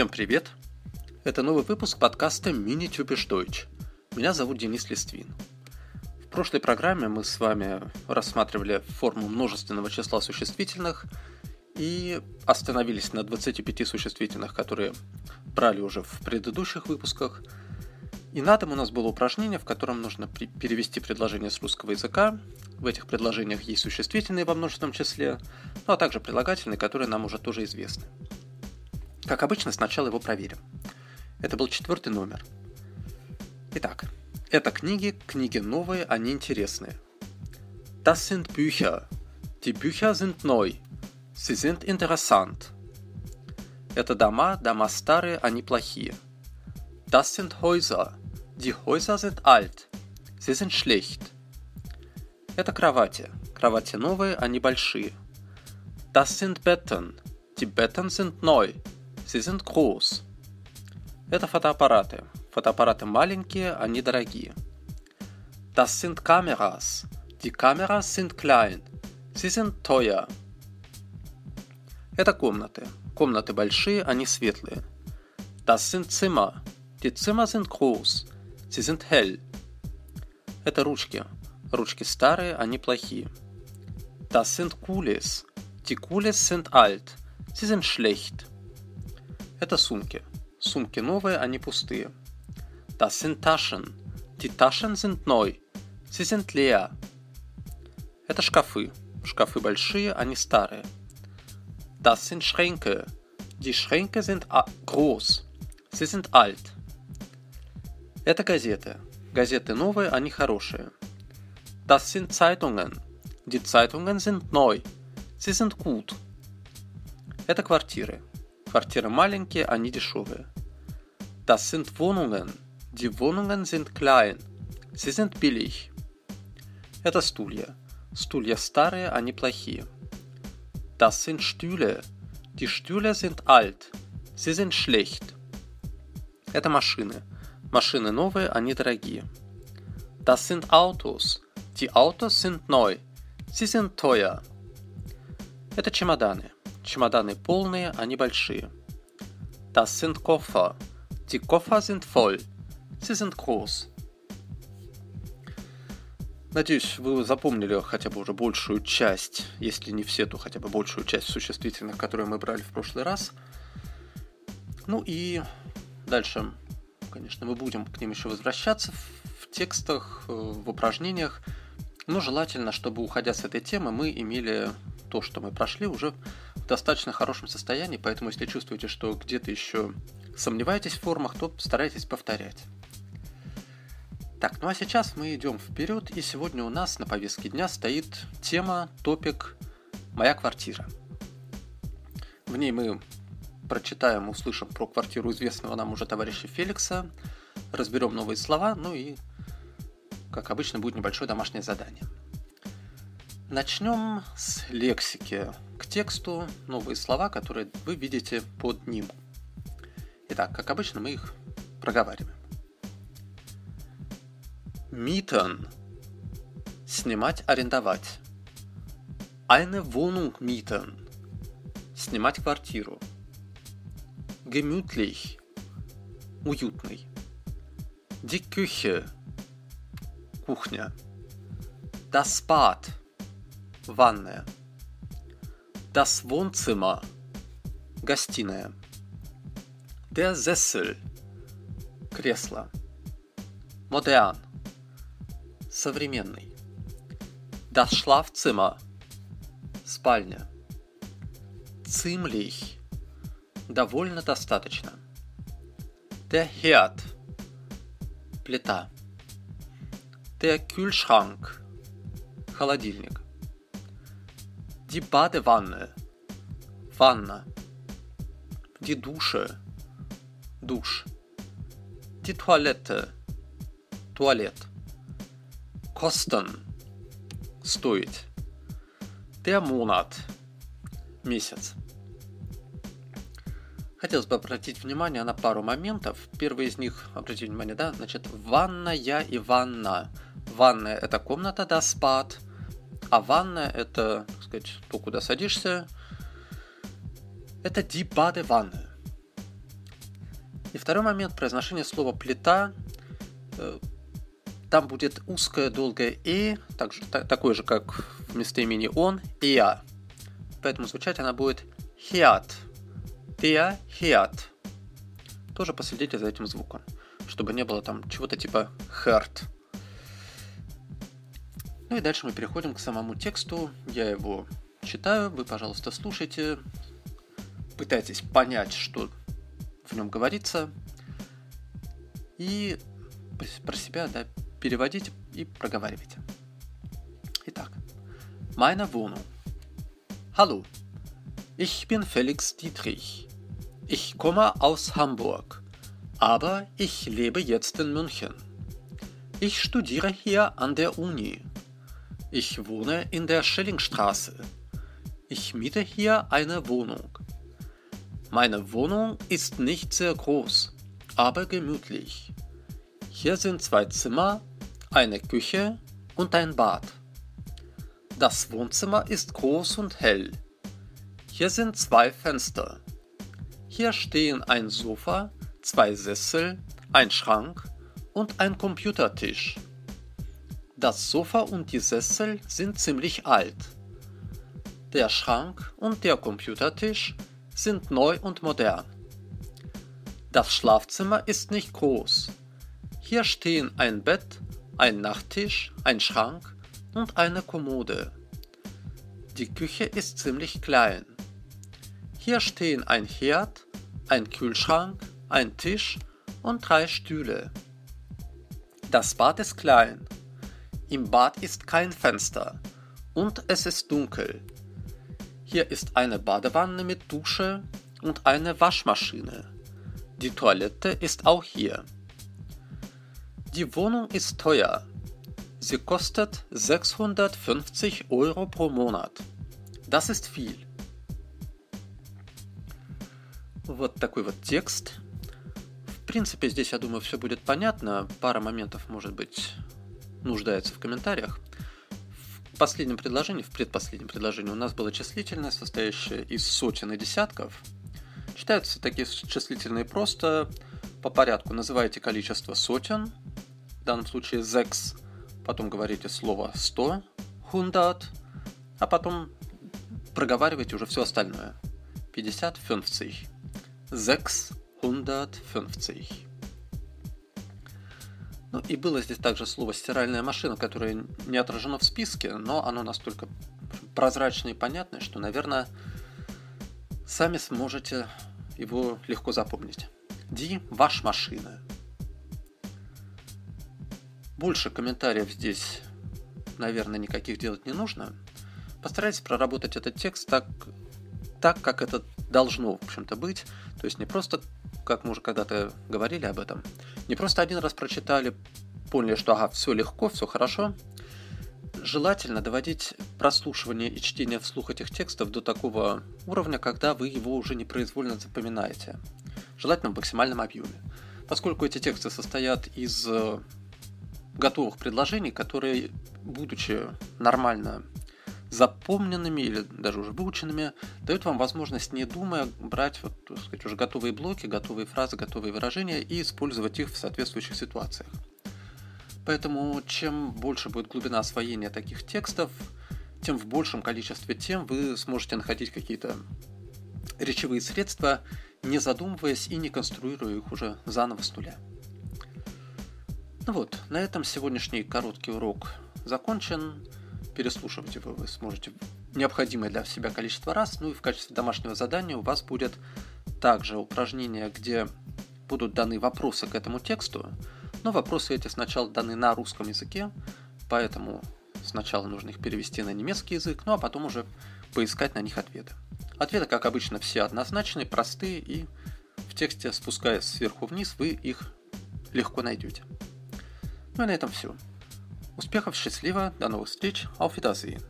Всем привет! Это новый выпуск подкаста Mini Typisch Deutsch. Меня зовут Денис Листвин. В прошлой программе мы с вами рассматривали форму множественного числа существительных и остановились на 25 существительных, которые брали уже в предыдущих выпусках. И на этом у нас было упражнение, в котором нужно перевести предложение с русского языка. В этих предложениях есть существительные во множественном числе, ну а также прилагательные, которые нам уже тоже известны. Как обычно, сначала его проверим. Это был четвертый номер. Итак, это книги, книги новые, они интересные. Das sind Bücher. Die Bücher sind neu. Sie sind interessant. Это дома, дома старые, они плохие. Das sind Häuser. Die Häuser sind alt. Sie sind schlecht. Это кровати. Кровати новые, они большие. Das sind Betten. Die Betten sind neu. Sie sind groß. Это фотоаппараты. Фотоаппараты маленькие, они дорогие. Das sind Kameras. Die Kameras sind klein. Sie sind teuer. Это комнаты. Комнаты большие, они светлые. Das sind Zimmer. Die Zimmer sind groß. Sie sind hell. Это ручки. Ручки старые, они плохие. Das sind Kulis. Die Kulis sind alt. Sie sind schlecht. Это сумки. Сумки новые, они пустые. Das sind Taschen. Die Taschen sind neu. Sie sind leer. Это шкафы. Шкафы большие, они старые. Das sind Schränke. Die Schränke sind groß. Sie sind alt. Это газеты. Газеты новые, они хорошие. Das sind Zeitungen. Die Zeitungen sind neu. Sie sind gut. Это квартиры. Квартиры маленькие, они дешевые. Das sind Wohnungen. Die Wohnungen sind klein. Sie sind billig. Это стулья. Стулья старые, они плохие. Das sind Stühle. Die Stühle sind alt. Sie sind schlecht. Это машины. Машины новые, они дорогие. Das sind Autos. Die Autos sind neu. Sie sind teuer. Это чемоданы. Чемоданы полные, они большие. Das sind Koffer. Die Koffer sind voll. Sie sind groß. Надеюсь, вы запомнили хотя бы уже большую часть, если не все, то хотя бы большую часть существительных, которые мы брали в прошлый раз. Ну и дальше, конечно, мы будем к ним еще возвращаться в текстах, э, в упражнениях. Но желательно, чтобы, уходя с этой темы, мы имели то, что мы прошли, уже в достаточно хорошем состоянии, поэтому если чувствуете, что где-то еще сомневаетесь в формах, то старайтесь повторять. Так, ну а сейчас мы идем вперед, и сегодня у нас на повестке дня стоит тема, топик «Моя квартира». В ней мы прочитаем, услышим про квартиру известного нам уже товарища Феликса, разберем новые слова, ну и, как обычно, будет небольшое домашнее задание – Начнем с лексики. К тексту новые слова, которые вы видите под ним. Итак, как обычно, мы их проговариваем. Mieten. Снимать, арендовать. Eine Wohnung mieten. Снимать квартиру. Gemütlich. Уютный. Die Küche. Кухня. Das Bad ванная. Das Wohnzimmer – гостиная. Der Sessel – кресло. Modern – современный. Das Schlafzimmer – спальня. Ziemlich – довольно достаточно. Der Herd – плита. Der Kühlschrank – холодильник. Die Badewanne. Ванна. Die Dusche. Душ. Die Toilette. Туалет. Kosten. Стоить. Monat. Месяц. Хотелось бы обратить внимание на пару моментов. Первый из них, обратите внимание, да, значит, ванная и ванна. Ванная – это комната, да, спад, а ванная – это, так сказать, то, куда садишься. Это die Badewanne. И второй момент – произношение слова «плита». Э, там будет узкое долгое «и», так же, так, такое же, как в местоимени «он» и «я». Поэтому звучать она будет «хиат». «Der Herd». Тоже последите за этим звуком, чтобы не было там чего-то типа «hurt». Ну и дальше мы переходим к самому тексту. Я его читаю, вы, пожалуйста, слушайте, пытайтесь понять, что в нем говорится, и про себя да, переводите и проговаривайте. Итак, meine Wohnung. Hallo, ich bin Felix Dietrich. Ich komme aus Hamburg, aber ich lebe jetzt in München. Ich studiere hier an der Uni. Ich wohne in der Schellingstraße. Ich miete hier eine Wohnung. Meine Wohnung ist nicht sehr groß, aber gemütlich. Hier sind zwei Zimmer, eine Küche und ein Bad. Das Wohnzimmer ist groß und hell. Hier sind zwei Fenster. Hier stehen ein Sofa, zwei Sessel, ein Schrank und ein Computertisch. Das Sofa und die Sessel sind ziemlich alt. Der Schrank und der Computertisch sind neu und modern. Das Schlafzimmer ist nicht groß. Hier stehen ein Bett, ein Nachttisch, ein Schrank und eine Kommode. Die Küche ist ziemlich klein. Hier stehen ein Herd, ein Kühlschrank, ein Tisch und drei Stühle. Das Bad ist klein. Im Bad ist kein Fenster und es ist dunkel. Hier ist eine Badewanne mit Dusche und eine Waschmaschine. Die Toilette ist auch hier. Die Wohnung ist teuer. Sie kostet 650 Euro pro Monat. Das ist viel. Вот такой вот текст. В принципе, здесь, я думаю, все будет понятно. Пара моментов, может быть, нуждается в комментариях. В последнем предложении, в предпоследнем предложении у нас было числительное, состоящее из сотен и десятков. Читаются такие числительные просто по порядку. Называете количество сотен, в данном случае зекс, потом говорите слово сто, хундат, а потом проговариваете уже все остальное. 50 фенций. 650. Ну и было здесь также слово «стиральная машина», которое не отражено в списке, но оно настолько прозрачное и понятное, что, наверное, сами сможете его легко запомнить. Ди – ваш машина. Больше комментариев здесь, наверное, никаких делать не нужно. Постарайтесь проработать этот текст так, так как этот должно, в общем-то, быть. То есть не просто как мы уже когда-то говорили об этом, не просто один раз прочитали, поняли, что ага, все легко, все хорошо. Желательно доводить прослушивание и чтение вслух этих текстов до такого уровня, когда вы его уже непроизвольно запоминаете. Желательно в максимальном объеме. Поскольку эти тексты состоят из э, готовых предложений, которые, будучи нормально запомненными или даже уже выученными, дают вам возможность, не думая, брать вот, так сказать, уже готовые блоки, готовые фразы, готовые выражения и использовать их в соответствующих ситуациях. Поэтому чем больше будет глубина освоения таких текстов, тем в большем количестве тем вы сможете находить какие-то речевые средства, не задумываясь и не конструируя их уже заново с нуля. Ну вот, на этом сегодняшний короткий урок закончен переслушивать его вы сможете необходимое для себя количество раз. Ну и в качестве домашнего задания у вас будет также упражнение, где будут даны вопросы к этому тексту, но вопросы эти сначала даны на русском языке, поэтому сначала нужно их перевести на немецкий язык, ну а потом уже поискать на них ответы. Ответы, как обычно, все однозначные, простые, и в тексте, спускаясь сверху вниз, вы их легко найдете. Ну и на этом все. Успехов, счастливо, до новых встреч, auf Wiedersehen.